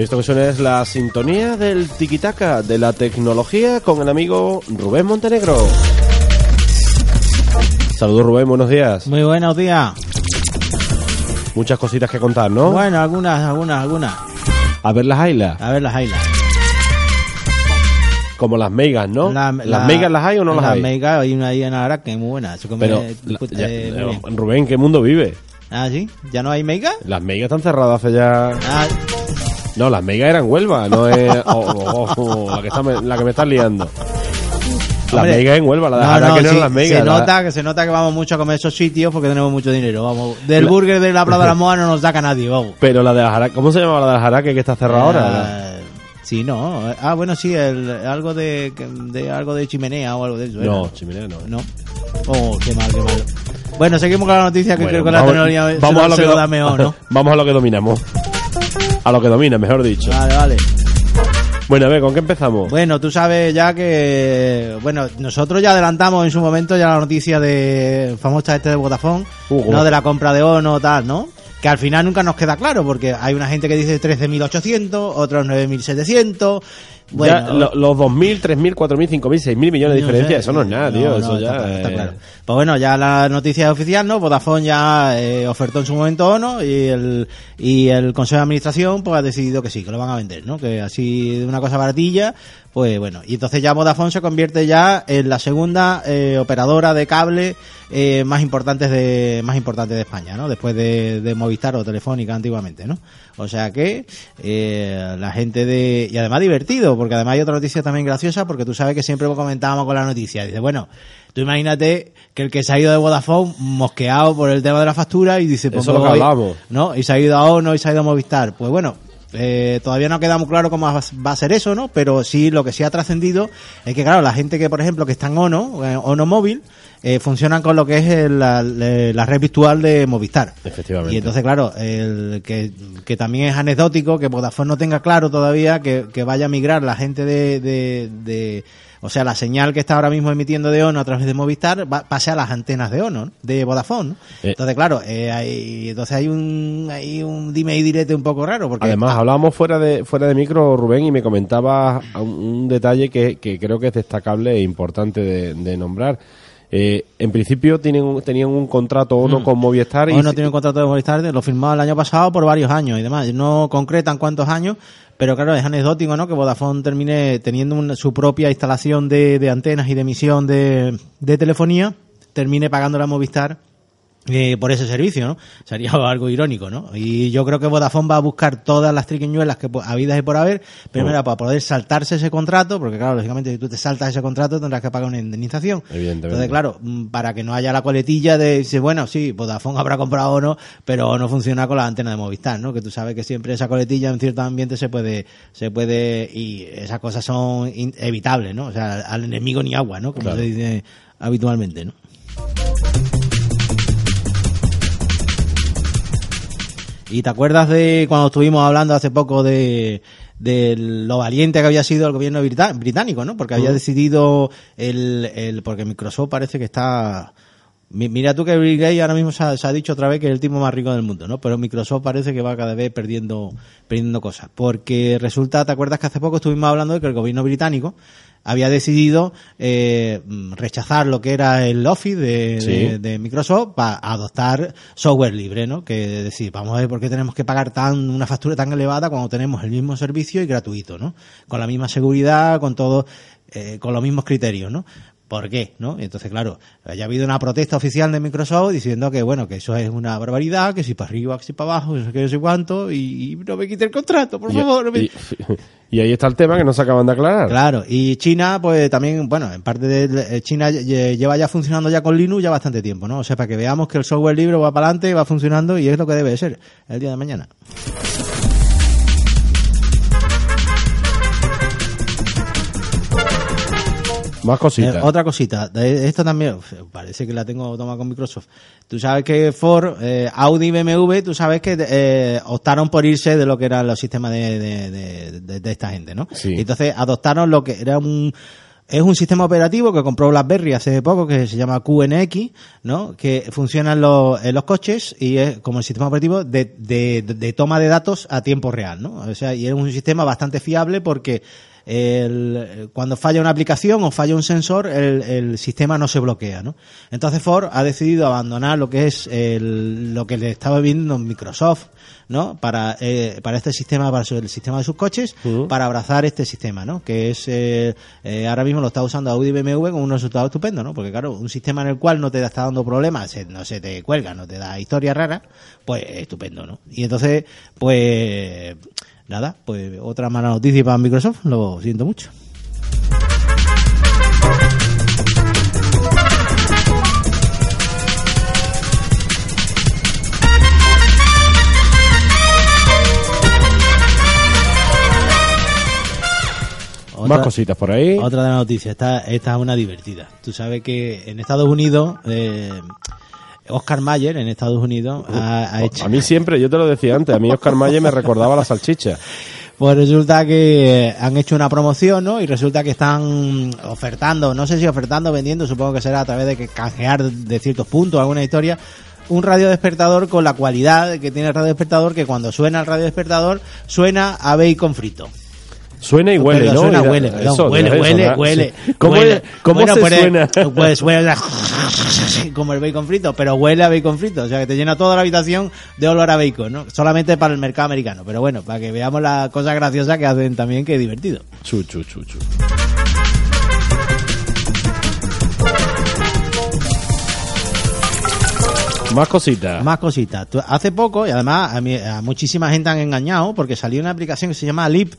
Esto que suena es la sintonía del tiquitaca de la tecnología con el amigo Rubén Montenegro. Saludos Rubén, buenos días. Muy buenos días. Muchas cositas que contar, ¿no? Bueno, algunas, algunas, algunas. A ver las ailas. A ver las highlights. Como las megas, ¿no? La- ¿Las la- megas las hay o no las, las hay? megas, hay una ahí en Ara que es muy buena. Come, Pero, eh, la- ya-. Rubén, ¿en qué mundo vive? Ah, ¿sí? ¿Ya no hay mega? Las megas están cerradas hace ya... Ah, No, las megas eran Huelva, no es... oh, oh, oh, la, que está me- la que me estás liando. Las Hombre, megas en Huelva, la de no, no, que no sí, eran las megas. se la- nota que se nota que vamos mucho a comer esos sitios porque tenemos mucho dinero. Vamos, del La- burger de la Plaza de la Moa no nos saca nadie, vamos. Pero la de la Jara... ¿Cómo se llama la de la Jaraque que está cerrada ahora? Ah, sí, no. Ah, bueno, sí, el, algo de, de algo de chimenea o algo de eso. No, era. chimenea no. No. Oh, qué mal, qué mal. Bueno, seguimos con la noticia que Bueno, creo que la tecnología vamos se, a lo se que lo da mejor, ¿no? vamos a lo que dominamos. A lo que domina, mejor dicho. Vale, vale. Bueno, a ver, ¿con qué empezamos? Bueno, tú sabes ya que, bueno, nosotros ya adelantamos en su momento ya la noticia de famosa este de Vodafone, Uh, no de la compra de Ono tal, ¿no? Que al final nunca nos queda claro porque hay una gente que dice 13.800, otros 9.700. Bueno, Ya, lo- los 2.000, 3.000, 4.000, 5.000, 6.000 millones de diferencia, sé. eso no es nada, No, tío. no, eso ya. está eh, claro. Pues bueno, ya la noticia es oficial, ¿no? Vodafone ya eh, ofertó en su momento ONO y el, y el Consejo de Administración pues ha decidido que sí, que lo van a vender, ¿no? Que así de una cosa baratilla, pues bueno. Y entonces ya Vodafone se convierte ya en la segunda eh, operadora de cable eh, más importantes de más importante de España, ¿no? Después de, de Movistar o Telefónica antiguamente, ¿no? O sea que eh, la gente de y además divertido, porque además hay otra noticia también graciosa, porque tú sabes que siempre comentábamos con la noticia, dice bueno, tú imagínate que el que se ha ido de Vodafone mosqueado por el tema de la factura y dice pues Eso me es lo que voy, hablábamos. ¿no? Y se ha ido a ONO y se ha ido a Movistar, pues bueno. eh, todavía no queda muy claro cómo va a ser eso, ¿no? Pero sí, lo que sí ha trascendido es que, claro, la gente que, por ejemplo, que está en ONO, eh, ONO móvil, eh, funcionan con lo que es el- la, la red virtual de Movistar. Efectivamente. Y entonces, claro, el que, que también es anecdótico que Vodafone no tenga claro todavía que, que vaya a migrar la gente de, de, de- o sea, la señal que está ahora mismo emitiendo de ONO a través de Movistar va, pase a las antenas de ONO, ¿no? de Vodafone. ¿no? Eh. Entonces, claro, eh, hay, entonces hay un, hay un dime y direte un poco raro porque Además, hablábamos fuera de fuera de micro, Rubén, y me comentaba un, un detalle que, que creo que es destacable e importante de, de nombrar. Eh, en principio tienen, un- tenían un contrato uno con Movistar y ONO tiene un contrato de Movistar, lo firmó el año pasado por varios años y demás. No concretan cuántos años, pero claro, es anecdótico, ¿no? Que Vodafone termine teniendo una- su propia instalación de, de antenas y de emisión de, de telefonía, termine pagándola a Movistar eh, por ese servicio, ¿no? Sería algo irónico, ¿no? Y yo creo que Vodafone va a buscar todas las triquiñuelas que habidas y por haber, primero para poder saltarse ese contrato, porque claro, lógicamente si tú te saltas ese contrato tendrás que pagar una indemnización. Evidentemente. Entonces, claro, mm, para que no haya la coletilla de, dice, bueno, sí, Vodafone habrá comprado o no, pero no funciona con la antena de Movistar, ¿no? Que tú sabes que siempre esa coletilla en ciertos ambientes se puede, se puede, y esas cosas son evitables, ¿no? O sea, al enemigo ni agua, ¿no? Como Claro. se dice habitualmente, ¿no? ¿Y te acuerdas de cuando estuvimos hablando hace poco de, de lo valiente que había sido el gobierno británico, ¿no? Porque había decidido el, el, porque Microsoft parece que está, mira tú que Bill Gates ahora mismo se ha, se ha dicho otra vez que es el tipo más rico del mundo, ¿no? Pero Microsoft parece que va cada vez perdiendo, perdiendo cosas. Porque resulta, ¿te acuerdas que hace poco estuvimos hablando de que el gobierno británico había decidido eh, mm, rechazar lo que era el Office de, Sí. de- de Microsoft para adoptar software libre, ¿no? Que decir, vamos a ver por qué tenemos que pagar tan una factura tan elevada cuando tenemos el mismo servicio y gratuito, ¿no? Con la misma seguridad, con todo, eh, con los mismos criterios, ¿no? ¿Por qué? ¿No? Entonces, claro, haya habido una protesta oficial de Microsoft diciendo que, bueno, que eso es una barbaridad, que si para arriba, que si para abajo, que no sé cuánto, y, y no me quite el contrato, por y, favor. no me- y- y ahí está el tema que no se acaban de aclarar. Claro, y China, pues también, bueno, en parte de eh, China lle- lleva ya funcionando ya con Linux ya bastante tiempo, ¿no? O sea, para que veamos que el software libre va para adelante, va funcionando y es lo que debe de ser el día de mañana. Más cositas. Eh, otra cosita, esto también, parece que la tengo tomada con Microsoft. Tú sabes que Ford, eh, Audi y BMW, tú sabes que eh, optaron por irse de lo que eran los sistemas de, de, de- de- esta gente, ¿no? Sí. Entonces adoptaron lo que era un es un sistema operativo que compró BlackBerry hace poco que se llama QNX, ¿no? Que funciona en los, en los coches y es como el sistema operativo de, de, de toma de datos a tiempo real, ¿no? O sea, y es un sistema bastante fiable porque el, cuando falla una aplicación o falla un sensor, el, el, sistema no se bloquea, ¿no? Entonces Ford ha decidido abandonar lo que es el, lo que le estaba viendo Microsoft, ¿no? Para, eh, para este sistema, para el sistema de sus coches, uh -huh. para abrazar este sistema, ¿no? Que es, eh, eh, ahora mismo lo está usando Audi y BMW con un resultado estupendo, ¿no? Porque claro, un sistema en el cual no te está dando problemas, no se te cuelga, no te da historia rara, pues estupendo, ¿no? Y entonces, pues, nada, pues otra mala noticia para Microsoft, lo siento mucho. Otra, Más cositas por ahí. Otra de las noticias, esta, esta es una divertida. Tú sabes que en Estados Unidos, eh, Oscar Mayer en Estados Unidos ha, ha, hecho... A mí siempre, yo te lo decía antes, a mí Oscar Mayer me recordaba la salchicha. Pues resulta que han hecho una promoción, ¿no? Y resulta que están ofertando, no sé si ofertando, vendiendo, supongo que será a través de que canjear de ciertos puntos, alguna historia, un radio despertador con la cualidad que tiene el radio despertador, que cuando suena el radio despertador, suena a bacon frito. Suena y huele, perdón, ¿no? Suena, huele, perdón, eso, huele, eso, huele, huele, Sí. ¿Cómo, huele. cómo Bueno, se puede- suena? Pues huele como el bacon frito, pero huele a bacon frito, o sea que te llena toda la habitación de olor a bacon, ¿no? Solamente para el mercado americano, pero bueno, para que veamos las cosas graciosas que hacen también, que es divertido. Chu, chu, chu, chu. Más cositas. Más cositas. Hace poco, y además a, mí- a muchísima gente han engañado, porque salió una aplicación que se llama Lip,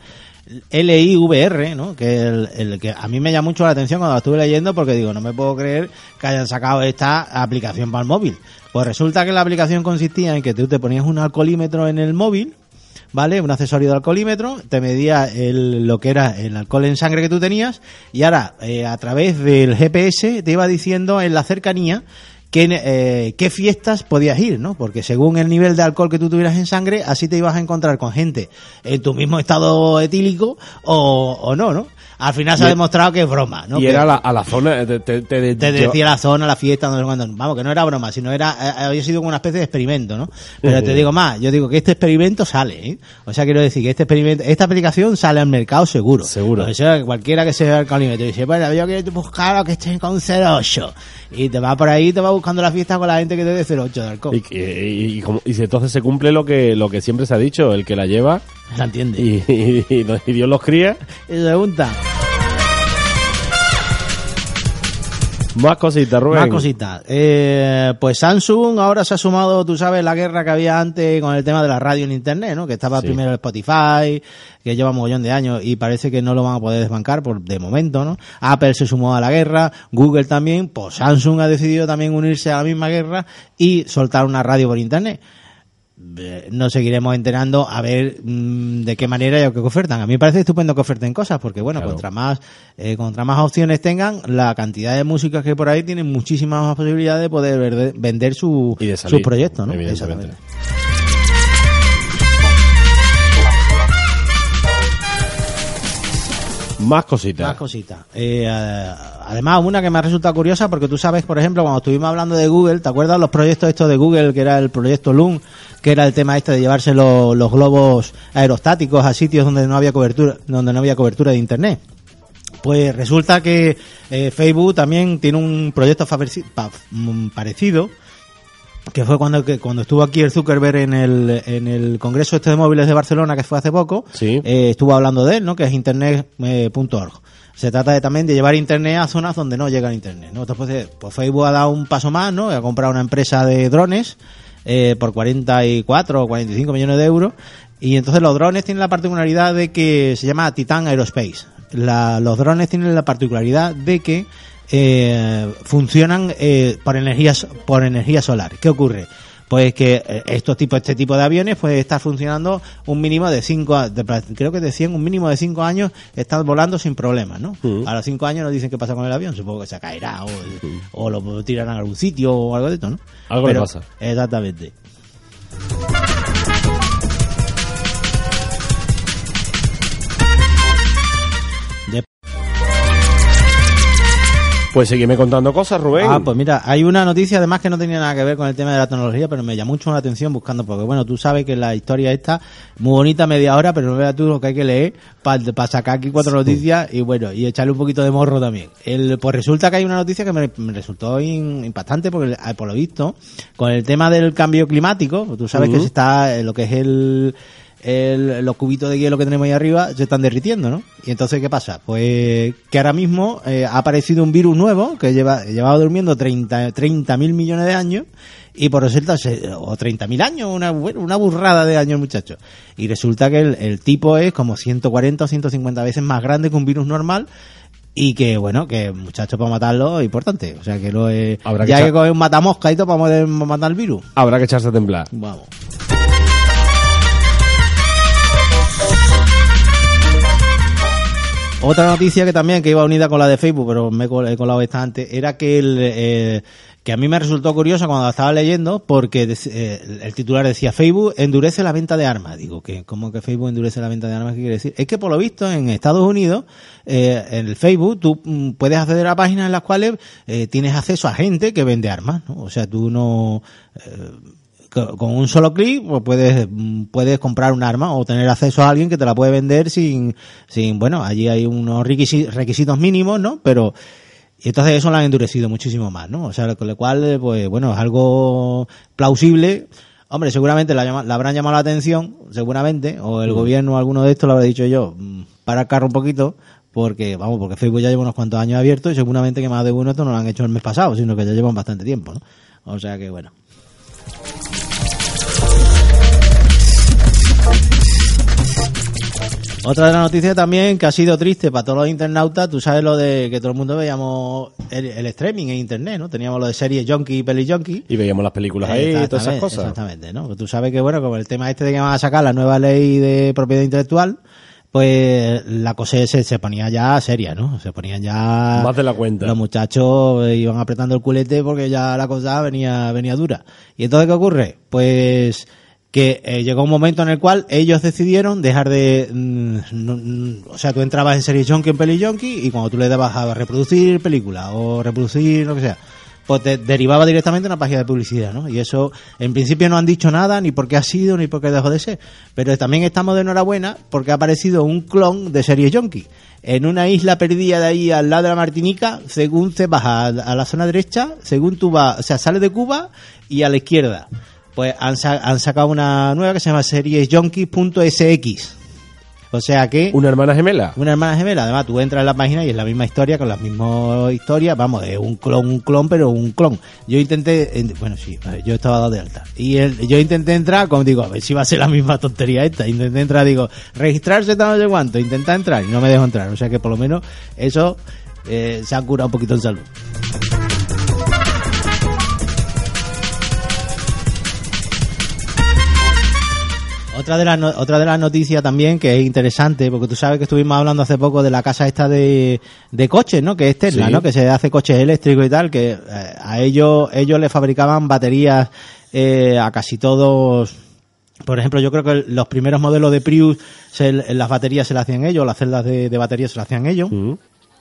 L-I-V-R, ¿no? Que, el, que a mí me llama mucho la atención cuando la estuve leyendo, porque digo, no me puedo creer que hayan sacado esta aplicación para el móvil. Pues resulta que la aplicación consistía en que tú te ponías un alcoholímetro en el móvil, ¿vale? Un accesorio de alcoholímetro, te medía el, lo que era el alcohol en sangre que tú tenías y ahora eh, a través del GPS te iba diciendo en la cercanía qué, eh, qué fiestas podías ir, ¿no? Porque según el nivel de alcohol que tú tuvieras en sangre, así te ibas a encontrar con gente en tu mismo estado etílico o, o no, ¿no? Al final se ha demostrado que es broma, ¿no? y Que- era la- a la zona. Te, te, te- te decía la zona, la fiesta, no sé cuándo. Vamos, que no era broma, sino era, eh, había sido como una especie de experimento, ¿no? Pero te digo más, yo digo que este experimento sale, ¿eh? O sea, quiero decir que este experimento, esta aplicación sale al mercado seguro. Seguro. O sea, que cualquiera que se vea el calímetro y dice, bueno, yo quiero buscar a que esté con 08. Y te va por ahí, te va buscando la fiesta con la gente que te dé 08 de alcohol. Y, y- y como- y si entonces se cumple lo que lo que siempre se ha dicho, el que la lleva ¿Se entiende? y Dios los cría. Y se pregunta, Más cositas, Rubén. Más cositas. Eh, pues Samsung ahora se ha sumado, tú sabes, la guerra que había antes con el tema de la radio en Internet, ¿no? Que estaba Sí. primero Spotify, que lleva un mogollón de años y parece que no lo van a poder desbancar por de momento, ¿no? Apple se sumó a la guerra, Google también, pues Samsung ha decidido también unirse a la misma guerra y soltar una radio por Internet. Nos seguiremos enterando a ver mm, de qué manera y a qué ofertan. A mí me parece estupendo que oferten cosas, porque bueno, Claro. contra más eh, contra más opciones tengan, la cantidad de músicas que hay por ahí tienen muchísimas más posibilidades de poder verde- vender su, Y de proyectos, ¿no? evidentemente. Exactamente. Más cositas. Más cositas. Eh, además, una que me ha resultado curiosa, porque tú sabes, por ejemplo, cuando estuvimos hablando de Google, ¿te acuerdas los proyectos estos de Google, que era el proyecto Loom, que era el tema este de llevarse los, los globos aerostáticos a sitios donde no había cobertura, donde no había cobertura de internet? Pues resulta que eh, Facebook también tiene un proyecto mm, parecido, que fue cuando que cuando estuvo aquí el Zuckerberg en el, en el Congreso este de móviles de Barcelona, que fue hace poco, Sí. eh, estuvo hablando de él, ¿no? Que es internet.org. Se trata de, también de llevar internet a zonas donde no llega el internet, ¿no? Entonces, pues, pues Facebook ha dado un paso más, ¿no? Ha comprado una empresa de drones eh, por 44 o 45 millones de euros. Y entonces los drones tienen la particularidad de que se llama Titan Aerospace. La- los drones tienen la particularidad de que eh, funcionan eh, por energía so- por energía solar. ¿Qué ocurre? Pues que eh, estos tipos, este tipo de aviones, pues está funcionando un mínimo de cinco, a- de- creo que decían un mínimo de cinco años, están volando sin problemas, ¿no? A los cinco años nos dicen qué pasa con el avión, supongo que se caerá o, o lo tirarán a algún sitio o algo de esto, ¿no? Algo le pasa. Exactamente. Pues seguime contando cosas, Rubén. Ah, pues mira, hay una noticia además que no tenía nada que ver con el tema de la tecnología, pero me llamó mucho la atención buscando, porque bueno, tú sabes que la historia está muy bonita, media hora, pero no veas tú lo que hay que leer para sacar aquí cuatro noticias y bueno, y echarle un poquito de morro también. El, pues resulta que hay una noticia que me, resultó impactante, porque eh, por lo visto, con el tema del cambio climático, tú sabes que se está, eh, lo que es el el, los cubitos de hielo que tenemos ahí arriba se están derritiendo, ¿no? Y entonces, ¿qué pasa? Pues que ahora mismo eh, ha aparecido un virus nuevo que lleva, llevaba durmiendo 30 mil millones de años y por resulta, o 30 mil años, una, una burrada de años, muchachos. Y resulta que el, tipo es como 140 o 150 veces más grande que un virus normal y que bueno que muchachos para matarlo es importante o sea que lo es ya que, que coger un matamosca y todo para poder matar el virus habrá que echarse a temblar vamos Otra noticia que también que iba unida con la de Facebook, pero me he colado esta antes, era que el, eh, que a mí me resultó curiosa cuando la estaba leyendo, porque eh, el titular decía Facebook endurece la venta de armas. Digo, que ¿cómo que Facebook endurece la venta de armas? ¿Qué quiere decir? Es que por lo visto en Estados Unidos, eh, en el Facebook, tú mm, puedes acceder a páginas en las cuales tienes acceso a gente que vende armas, ¿no? O sea, tú no con un solo clic pues puedes, puedes comprar un arma o tener acceso a alguien que te la puede vender sin, sin bueno, allí hay unos requisitos mínimos, ¿no? Pero, y entonces eso lo han endurecido muchísimo más, ¿no? O sea, con lo cual, pues bueno, es algo plausible. Hombre, seguramente la, la habrán llamado la atención, seguramente, o el mm. gobierno, alguno de estos lo habrá dicho yo, mm, para el carro un poquito, porque, vamos, porque Facebook ya lleva unos cuantos años abierto y seguramente que más de uno esto no lo han hecho el mes pasado, sino que ya llevan bastante tiempo, ¿no? O sea que, bueno. Otra de las noticias también que ha sido triste para todos los internautas, tú sabes lo de que todo el mundo veíamos el, streaming en internet, ¿no? Teníamos lo de series junkie y peli junkie. Y veíamos las películas ahí y todas esas cosas. Exactamente, ¿no? Tú sabes que, bueno, como el tema este de que van a sacar la nueva ley de propiedad intelectual, pues la cosa se, se ponía ya seria, ¿no? Se ponían ya... Más de la cuenta. Los muchachos iban apretando el culete porque ya la cosa venía, venía dura. ¿Y entonces qué ocurre? Pues que eh, llegó un momento en el cual ellos decidieron dejar de... Mm, o sea, tú entrabas en Series Junkie, en Peli Junkie, y cuando tú le dabas a reproducir película o reproducir lo que sea, pues te derivaba directamente una página de publicidad, ¿no? Y eso, en principio no han dicho nada, ni por qué ha sido, ni por qué dejó de ser. Pero también estamos de enhorabuena porque ha aparecido un clon de Series Junkie. En una isla perdida de ahí al lado de la Martinica, según te vas a, a la zona derecha, según tú vas, o sea, sales de Cuba y a la izquierda pues han, han sacado una nueva que se llama series junkie.sx. O sea que... ¿Una hermana gemela? Una hermana gemela. Además, tú entras en la página y es la misma historia, con las mismas historias. Vamos, es un clon, un clon, pero un clon. Yo intenté... Bueno, sí, yo estaba dado de alta. Y yo intenté entrar, como digo, a ver si va a ser la misma tontería esta. Intenté entrar, digo, registrarse tal no sé cuánto. Intenté entrar y no me dejo entrar. O sea que por lo menos eso eh, se ha curado un poquito en salud. Otra de, las otra de las noticias también que es interesante, porque tú sabes que estuvimos hablando hace poco de la casa esta de, de coches, ¿no? Que es Tesla, ¿no? Que se hace coches eléctricos y tal, que eh, a ellos, ellos le fabricaban baterías eh, a casi todos. Por ejemplo, yo creo que los primeros modelos de Prius, las baterías se las hacían ellos, las celdas de, de baterías se las hacían ellos.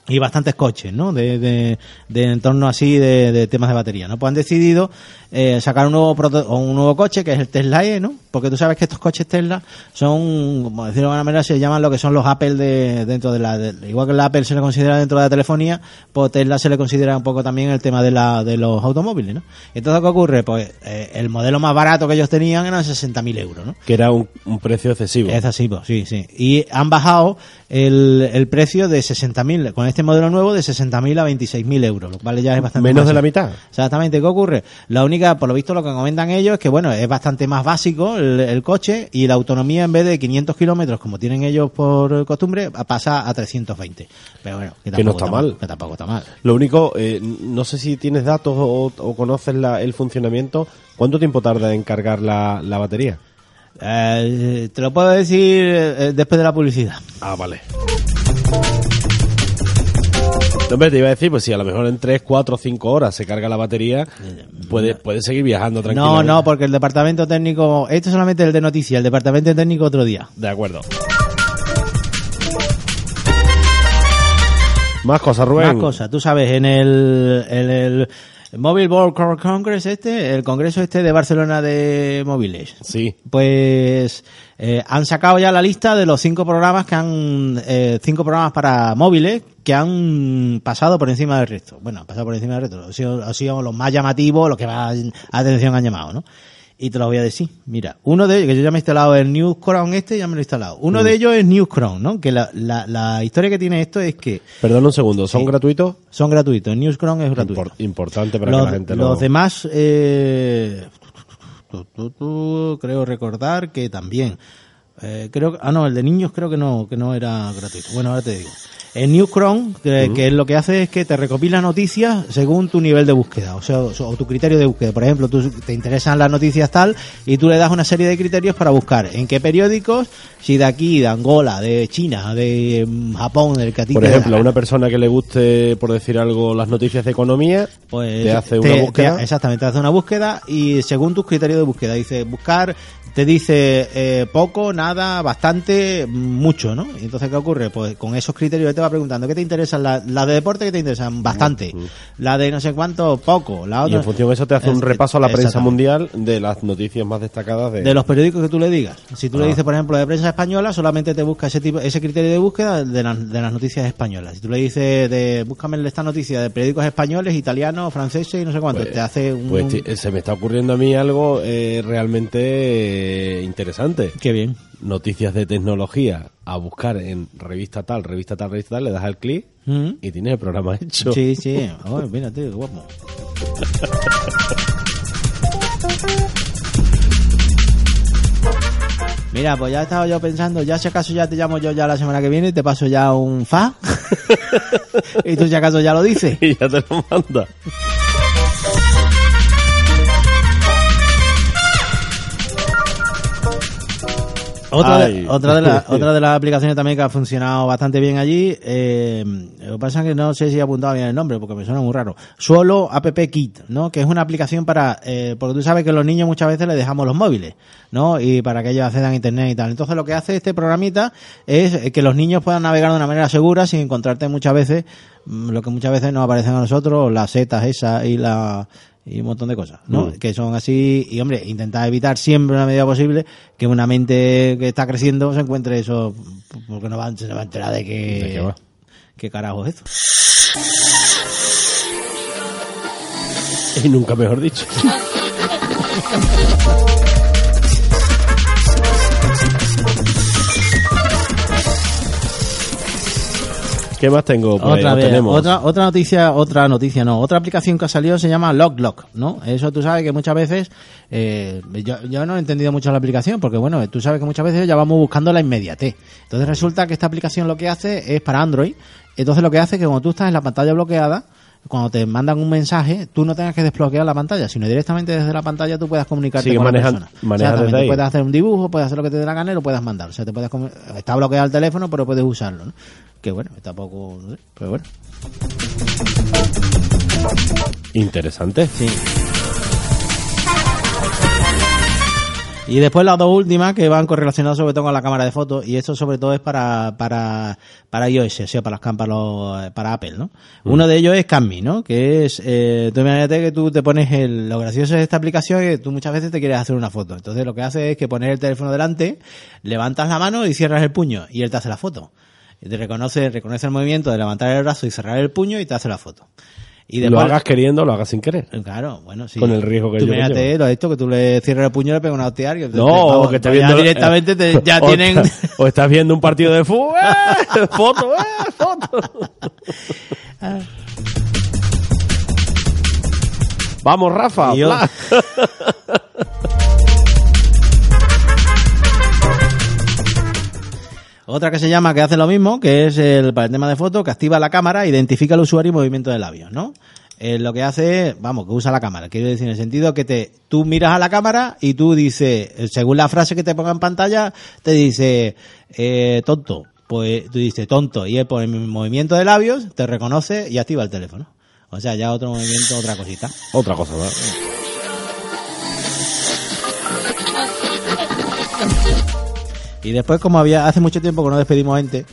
Y bastantes coches, ¿no? De, de, de entorno así de, de, temas de batería, ¿no? Pues han decidido eh, sacar un nuevo un nuevo coche que es el Tesla E, ¿no? Porque tú sabes que estos coches Tesla son, como decirlo de alguna manera, se llaman lo que son los Apple de dentro de la, igual que el Apple se le considera dentro de la telefonía, pues Tesla se le considera un poco también el tema de la de los automóviles, ¿no? Entonces qué ocurre, pues eh, el modelo más barato que ellos tenían eran 60.000 euros, ¿no? Que era un, un precio excesivo. Excesivo, sí, sí. Y han bajado el, el precio de 60.000 con este modelo nuevo de 60.000 a 26.000 euros, lo cual ya es bastante menos de la mitad. Exactamente, ¿qué ocurre? La única, por lo visto, lo que comentan ellos es que bueno, es bastante más básico el, coche y la autonomía en vez de 500 kilómetros como tienen ellos por costumbre pasa a 320. Pero bueno, que, no está, mal. Que tampoco está mal. Lo único, eh, no sé si tienes datos o, conoces el funcionamiento. ¿Cuánto tiempo tarda en cargar la, la batería? Eh, te lo puedo decir eh, después de la publicidad. Ah, vale. No, te iba a decir, pues si a lo mejor en 3, 4, 5 horas se carga la batería, puede, puede seguir viajando tranquilamente. No, no, porque el departamento técnico, esto es solamente el de noticias, el departamento técnico otro día. De acuerdo. Más cosas, Rubén. Más cosas. Tú sabes, en el, en el Mobile World Congress este, el congreso este de Barcelona de móviles. Sí. Pues eh, han sacado ya la lista de los cinco programas que han, eh, cinco programas para móviles que han pasado por encima del resto. Bueno, han pasado por encima del resto. Han sido, han sido los más llamativos, los que más atención han llamado, ¿no? Y te lo voy a decir. Mira, uno de ellos, que yo ya me he instalado el News Crown este, ya me lo he instalado. Uno de ellos es News Crown, ¿no? Que la, la, la historia que tiene esto es que Perdón un segundo, ¿son Sí. gratuitos? son gratuitos. News Crown es gratuito. Impor- importante para los, que la gente los lo... demás, eh, tu, tu, tu, creo recordar que también. Eh, creo ah no el de niños creo que no que no era gratuito bueno ahora te digo el Newscron que, que lo que hace es que te recopila noticias según tu nivel de búsqueda o sea o, o tu criterio de búsqueda por ejemplo tú te interesan las noticias tal y tú le das una serie de criterios para buscar en qué periódicos si de aquí de Angola de China de mm, Japón del que a ti Por te ejemplo, a una persona que le guste, por decir algo, las noticias de economía, Pues te hace una búsqueda. te- exactamente, te hace una búsqueda y según tus criterios de búsqueda, dice buscar, te dice eh, poco, nada, bastante, mucho, ¿no? Y entonces, ¿qué ocurre? Pues con esos criterios él te va preguntando, ¿qué te interesan? Las la de deporte, ¿qué te interesan? Bastante. La de no sé cuánto, poco. La y otra... en función de eso te hace un repaso a la prensa mundial de las noticias más destacadas de... De los periódicos que tú le digas. Si tú le Ah. dices, por ejemplo, de prensa española, solamente te busca ese tipo, ese criterio de búsqueda de, las- de las noticias españolas. Si tú le dices, de, búscame esta noticia de periódicos españoles, italianos, franceses y no sé cuánto, Pues- te hace un... Pues ti- se me está ocurriendo a mí algo eh, realmente eh, interesante. Qué bien. Noticias de tecnología a buscar en revista tal, revista tal, revista tal, le das al clic Mm. y tienes el programa hecho. Sí, sí. Mira, tío, qué guapo. Mira, pues ya he estado yo pensando, ya si acaso ya te llamo yo ya la semana que viene y te paso ya un fa. y tú si acaso ya lo dices. Y ya te lo manda. Otra, de, otra, de la- otra de las aplicaciones también que ha funcionado bastante bien allí, eh, lo que pasa es que no sé si he apuntado bien el nombre porque me suena muy raro. Suelo App Kit, ¿no? Que es una aplicación para, eh, porque tú sabes que los niños muchas veces les dejamos los móviles, ¿no? Y para que ellos accedan a internet y tal. Entonces lo que hace este programita es que los niños puedan navegar de una manera segura sin encontrarte muchas veces mm, lo que muchas veces nos aparecen a nosotros, las setas esas y la y un montón de cosas, ¿no? Mm. Que son así, y hombre, intentar evitar siempre en la medida posible que una mente que está creciendo se encuentre eso, porque no va, se va a enterar de que... ¿De qué va? ¿Qué carajo es esto? Y nunca mejor dicho. ¿Qué más tengo? Pues, otra vez, tenemos. otra otra noticia, otra noticia, no, otra aplicación que ha salido se llama LogLock, ¿no? Eso tú sabes que muchas veces, eh, yo, yo no he entendido mucho la aplicación, porque bueno, tú sabes que muchas veces ya vamos buscando la inmediatez. Entonces resulta que esta aplicación lo que hace es para Android, entonces lo que hace es que cuando tú estás en la pantalla bloqueada, cuando te mandan un mensaje, tú no tengas que desbloquear la pantalla, sino directamente desde la pantalla tú puedas comunicarte Sigue con manejan- la persona. desde ahí. puedes hacer un dibujo, puedes hacer lo que te dé la gana y lo puedes mandar. O sea, te puedes está bloqueado el teléfono, pero puedes usarlo, ¿no? Que bueno, tampoco, no sé, pero bueno. Interesante. Sí. Y después las dos últimas que van correlacionadas sobre todo con la cámara de fotos y esto sobre todo es para para para iOS, o sea, para las cámaras para Apple, ¿no? Uno de ellos es Cammi, ¿no? Que es eh, tú imagínate que tú te pones el lo gracioso de esta aplicación es que tú muchas veces te quieres hacer una foto. Entonces lo que hace es que pones el teléfono delante, levantas la mano y cierras el puño y él te hace la foto. Y te reconoce reconoce el movimiento de levantar el brazo y cerrar el puño y te hace la foto. Y lo hagas queriendo, lo hagas sin querer. Claro, bueno, sí. Con el riesgo que Tú yo imagínate lo esto, que tú le cierras el puño y le pegas una hostia. No, te- vamos, que estés pues viendo directamente te- ya o tienen... está- o estás viendo un partido de fútbol, ¡eh! foto, ¡eh! foto. Vamos, Rafa. Otra que se llama, que hace lo mismo, que es el, para el tema de foto, que activa la cámara, identifica al usuario y movimiento de labios, ¿no? Eh, lo que hace vamos, que usa la cámara. Quiero decir, en el sentido que te, tú miras a la cámara y tú dices, eh, según la frase que te ponga en pantalla, te dice, eh, tonto. Pues tú dices tonto y él por el movimiento de labios te reconoce y activa el teléfono. O sea, ya otro movimiento, otra cosita. Otra cosa más. Y después, como había hace mucho tiempo que no despedimos gente,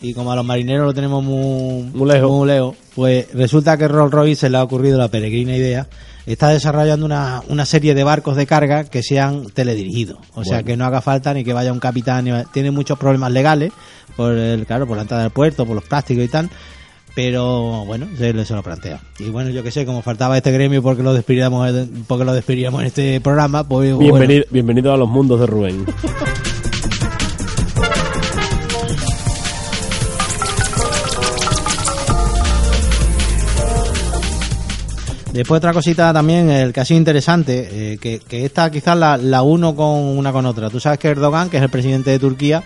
y como a los marineros lo tenemos muy, Muy lejos. pues resulta que Rolls Royce se le ha ocurrido la peregrina idea. Está desarrollando una, una serie de barcos de carga que sean teledirigidos. O sea, que no haga falta ni que vaya un capitán. ni va- Tiene muchos problemas legales, por el, claro, por la entrada del puerto, por los plásticos y tal. Pero bueno, se, se lo plantea. Y bueno, yo que sé, como faltaba este gremio porque lo despidiéramos, porque lo despidiríamos en este programa, pues bueno. Bienvenido, bienvenido a los mundos de Rubén. Después otra cosita también, el que ha sido interesante, eh, que, que esta quizás la, la uno con una con otra. Tú sabes que Erdogan, que es el presidente de Turquía,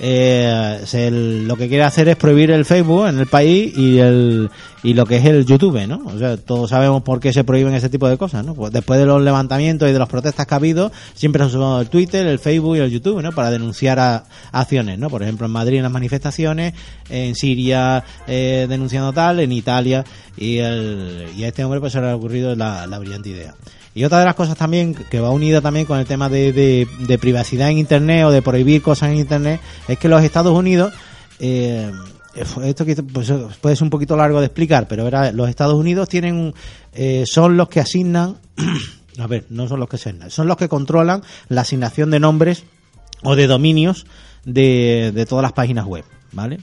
eh, se- el- lo que quiere hacer es prohibir el Facebook en el país y el y lo que es el YouTube, ¿no? O sea, todos sabemos por qué se prohíben ese tipo de cosas, ¿no? Pues después de los levantamientos y de las protestas que ha habido, siempre se ha usado el Twitter, el Facebook y el YouTube, ¿no? Para denunciar a, acciones, ¿no? Por ejemplo, en Madrid en las manifestaciones, en Siria eh, denunciando tal, en Italia y, el, y a este hombre pues se le ha ocurrido la brillante idea. Y otra de las cosas también que va unida también con el tema de, de- privacidad en Internet o de prohibir cosas en Internet es que los Estados Unidos, eh, esto quizá, pues, puede ser un poquito largo de explicar, pero los Estados Unidos tienen, eh, son los que asignan, a ver, no son los que asignan, son los que controlan la asignación de nombres o de dominios de, de todas las páginas web, ¿vale?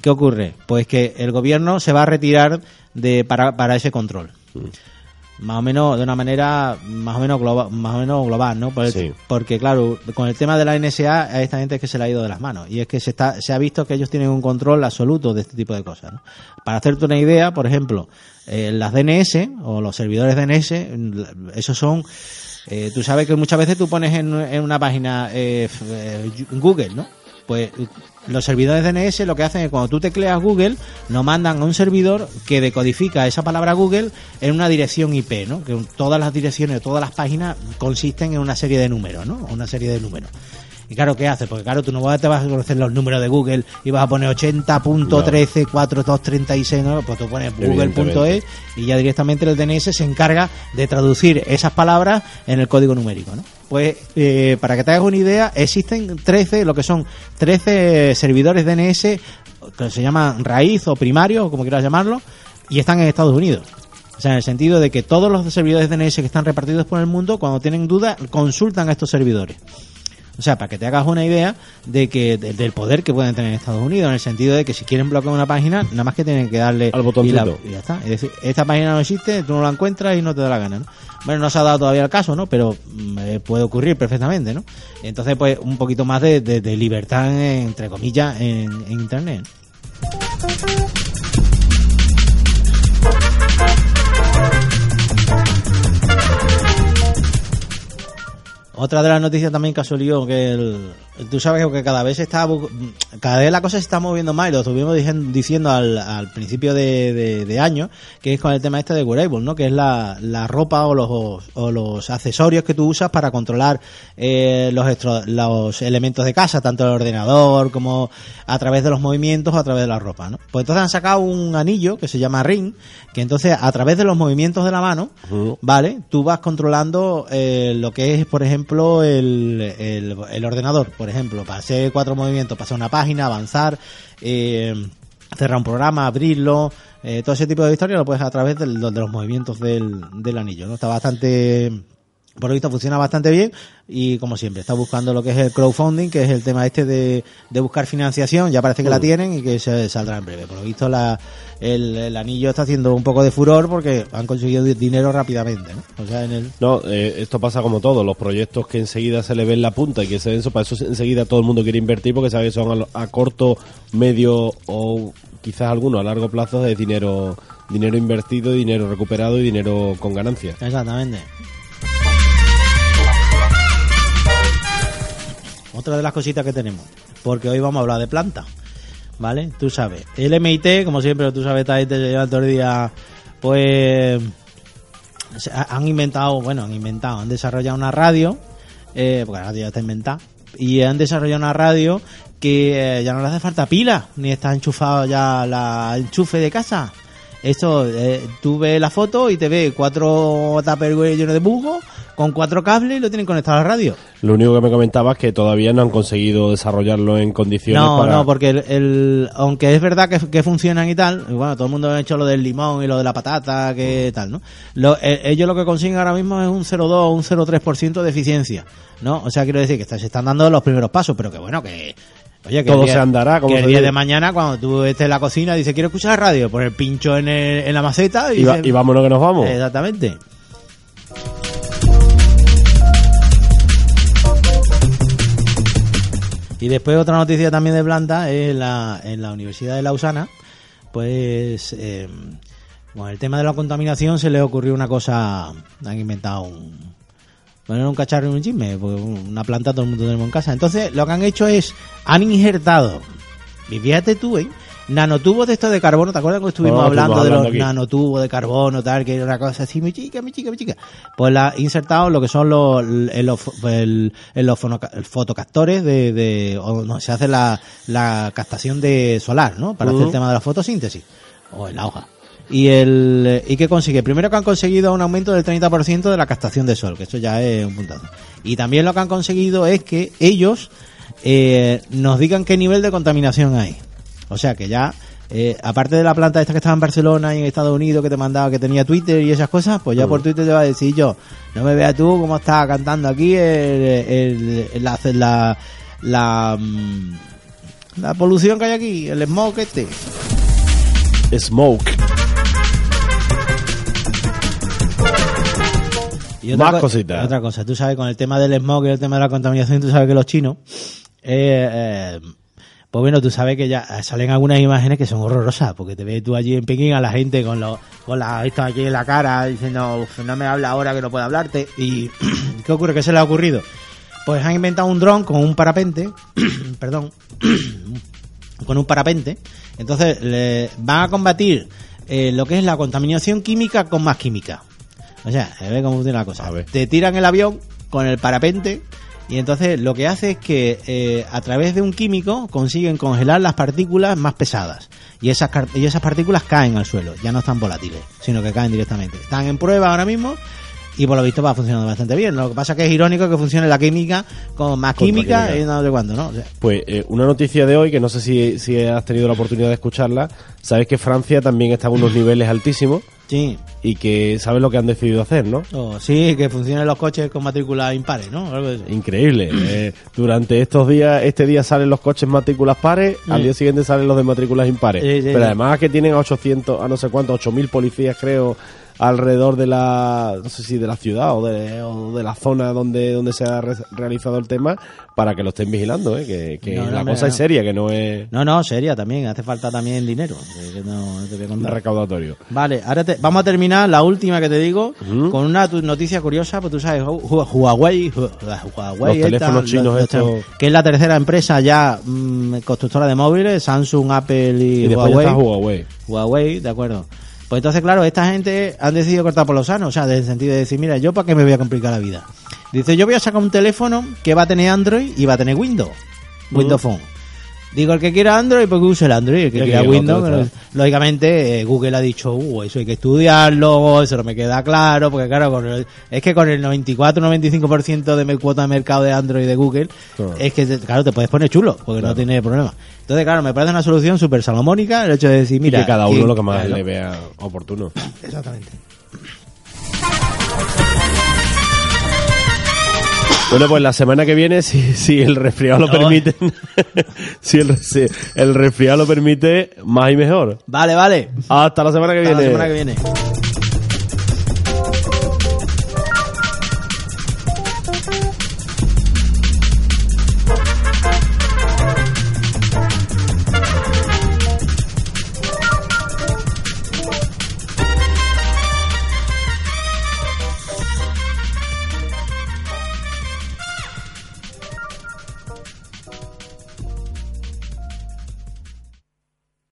¿Qué ocurre? Pues que el gobierno se va a retirar de para, para ese control. Más o menos de una manera más o menos global, más o menos global, ¿no? Por el- Sí. Porque claro, con el tema de la NSA a esta gente es que se le ha ido de las manos y es que se está se ha visto que ellos tienen un control absoluto de este tipo de cosas, ¿no? Para hacerte una idea, por ejemplo, eh, las DNS o los servidores DNS, mm, esos son eh, tú sabes que muchas veces tú pones en, en una página eh, eh, Google, ¿no? Pues los servidores DNS lo que hacen es cuando tú tecleas Google, nos mandan a un servidor que decodifica esa palabra Google en una dirección IP, ¿no? Que todas las direcciones, todas las páginas consisten en una serie de números, ¿no? Una serie de números. Y claro, ¿qué hace? Porque claro, tú no vas- te vas a conocer los números de Google y vas a poner 80.134236, ¿no? Pues tú pones google.es y ya directamente el DNS se encarga de traducir esas palabras en el código numérico, ¿no? Pues eh, para que te hagas una idea, existen 13, lo que son 13 servidores DNS que se llaman raíz o primario, o como quieras llamarlo, y están en Estados Unidos. O sea, en el sentido de que todos los servidores DNS que están repartidos por el mundo, cuando tienen dudas, consultan a estos servidores. O sea, para que te hagas una idea de que de- del poder que pueden tener en Estados Unidos, en el sentido de que si quieren bloquear una página, nada más que tienen que darle Al y, la- y ya está. Es decir, esta página no existe, tú no la encuentras y no te da la gana, ¿no? Bueno, no se ha dado todavía el caso, ¿no? Pero mm, eh, puede ocurrir perfectamente, ¿no? Entonces, pues, un poquito más de, de- de libertad, en- entre comillas, en, en Internet. Otra de las noticias también que ha salido que el, tú sabes que cada vez está cada vez la cosa se está moviendo más y lo estuvimos diciendo al, al principio de, de- de año que es con el tema este de wearable, ¿no? Que es la, la ropa o los, o los accesorios que tú usas para controlar eh, los estro- los elementos de casa, tanto el ordenador como a través de los movimientos o a través de la ropa, ¿no? Pues entonces han sacado un anillo que se llama Ring, que entonces a través de los movimientos de la mano. ¿vale? Tú vas controlando eh, lo que es, por ejemplo, el, el, el ordenador, por ejemplo, para hacer cuatro movimientos, pasar una página, avanzar, eh, cerrar un programa, abrirlo, eh, todo ese tipo de historias lo puedes a través del- de los movimientos del, del anillo, ¿no? Está bastante, por lo visto funciona bastante bien y como siempre está buscando lo que es el crowdfunding, que es el tema este de, de buscar financiación, ya parece que la tienen y que se saldrá en breve. Por lo visto la, el, el anillo está haciendo un poco de furor porque han conseguido di- dinero rápidamente, ¿no? O sea, en el... No, eh, esto pasa como todo, los proyectos que enseguida se le ven la punta y que se ven eso, para eso enseguida todo el mundo quiere invertir porque sabe que son a corto, medio o quizás algunos a largo plazo de dinero dinero invertido, dinero recuperado y dinero con ganancias. Exactamente. Otra de las cositas que tenemos, porque hoy vamos a hablar de planta, ¿vale? Tú sabes, el MIT, como siempre, tú sabes, esta gente se lleva todo el día, pues han inventado, bueno, han inventado, han desarrollado una radio, eh, porque la radio ya está inventada, y han desarrollado una radio que eh, ya no le hace falta pila, ni está enchufado ya la enchufe de casa. Esto, eh, tú ves la foto y te ves cuatro tupperware llenos de bugo con cuatro cables y lo tienen conectado a la radio. Lo único que me comentabas es que todavía no han conseguido desarrollarlo en condiciones No, para... no, porque el, el- aunque es verdad que, que funcionan y tal, y bueno, todo el mundo ha hecho lo del limón y lo de la patata, que tal, ¿no? Lo- eh, ellos lo que consiguen ahora mismo es un 0,2 o un 0,3% de eficiencia, ¿no? O sea, quiero decir que está- se están dando los primeros pasos, pero que bueno, que... Oye, que Todo día- se andará, como que el día dice. de mañana, cuando tú estés en la cocina, dices, quiero escuchar la radio, pon el pincho en, el- en la maceta y, Y, va- y vámonos que nos vamos. Exactamente. Y después otra noticia también de planta es la, en la Universidad de Lausana, pues eh, con el tema de la contaminación se les ocurrió una cosa, han inventado un, poner un cacharro y un chisme, porque una planta todo el mundo tenemos en casa. Entonces lo que han hecho es, han injertado, y fíjate tú, ¿eh? Nanotubos de estos de carbono, ¿te acuerdas cuando estuvimos Oh, hablando de los aquí. nanotubos de carbono, tal, que era una cosa así, mi chica, mi chica, mi chica? Pues la insertado lo que son los, el, el, el- los fotocaptores de, de o no, se hace la, la captación de solar, ¿no? Para hacer el tema de la fotosíntesis, o en la hoja. Y el y qué consigue? Primero que han conseguido un aumento del 30% de la captación de sol, que eso ya es un puntazo. Y también lo que han conseguido es que ellos eh, nos digan qué nivel de contaminación hay. O sea que ya, eh, aparte de la planta esta que estaba en Barcelona y en Estados Unidos que te mandaba que tenía Twitter y esas cosas, pues ya por Twitter te va a decir yo, no me veas tú cómo está cantando aquí el, el- el- la, la, la, mm, la polución que hay aquí, el smog este. Smoke. Y otra Más co- cositas. Otra cosa, tú sabes, con el tema del smog y el tema de la contaminación, tú sabes que los chinos, eh, eh, pues bueno, tú sabes que ya salen algunas imágenes que son horrorosas, porque te ves tú allí en Pekín a la gente con los, con la, esto aquí en la cara, diciendo, "Uf, no me habla ahora que no puedo hablarte. Y, ¿qué ocurre? ¿Qué se le ha ocurrido? Pues han inventado un dron con un parapente, perdón, con un parapente. Entonces le van a combatir eh, lo que es la contaminación química con más química. O sea, a ver cómo funciona la cosa. Te tiran el avión con el parapente y entonces lo que hace es que eh, a través de un químico consiguen congelar las partículas más pesadas. Y esas, y esas partículas caen al suelo, ya no están volátiles, sino que caen directamente. Están en prueba ahora mismo y por lo visto va funcionando bastante bien. Lo que pasa que es irónico que funcione la química con más Contra química química. y no sé cuándo, ¿no? O sea, Pues eh, una noticia de hoy, que no sé si, si has tenido la oportunidad de escucharla, sabes que Francia también está a unos niveles altísimos sí. y que sabes lo que han decidido hacer, ¿no? Sí, que funcionen los coches con matrícula impares, ¿no? Algo de eso. Increíble. Eh, durante estos días, este día salen los coches matrículas pares, al día siguiente salen los de matrículas impares. Sí, sí, Pero además que tienen a 800, a no sé cuántos, 8000 policías creo, alrededor de la, no sé si de la ciudad o de, o de la zona donde, donde se ha re- realizado el tema, para que lo estén vigilando, ¿eh? que, que No, no, la cosa es seria, que no es No, no, seria también, hace falta también dinero. que no- te voy a contar. recaudatorio. Vale, ahora te- vamos a terminar la última que te digo con una noticia curiosa, pues tú sabes, Hu- Hu- Huawei, Huawei Los teléfonos chinos estos. que es la tercera empresa ya mm, constructora de móviles, Samsung, Apple y, Y Huawei. está Huawei. Huawei, de acuerdo. Pues entonces, claro, esta gente han decidido cortar por los sanos, o sea, en el sentido de decir, mira, yo para qué me voy a complicar la vida. Dice, yo voy a sacar un teléfono que va a tener Android y va a tener Windows. Windows Phone. Digo, el que quiera Android, pues que use el Android. El que quiera Windows, otro, pero, lógicamente, eh, Google ha dicho, uh, eso hay que estudiarlo, eso no me queda claro, porque claro, con el- es que con el 94-95% de mi cuota de mercado de Android de Google, Claro. es que, te- claro, te puedes poner chulo, porque Claro. no tiene problema. Entonces, claro, me parece una solución súper salomónica el hecho de decir, Y mira... que cada uno ¿quién- lo que más claro. le vea oportuno. Exactamente. Bueno, pues la semana que viene, si, si el resfriado lo No. permite, si, el, si el resfriado lo permite, más y mejor. Vale, vale. Hasta la semana que Hasta la semana que viene.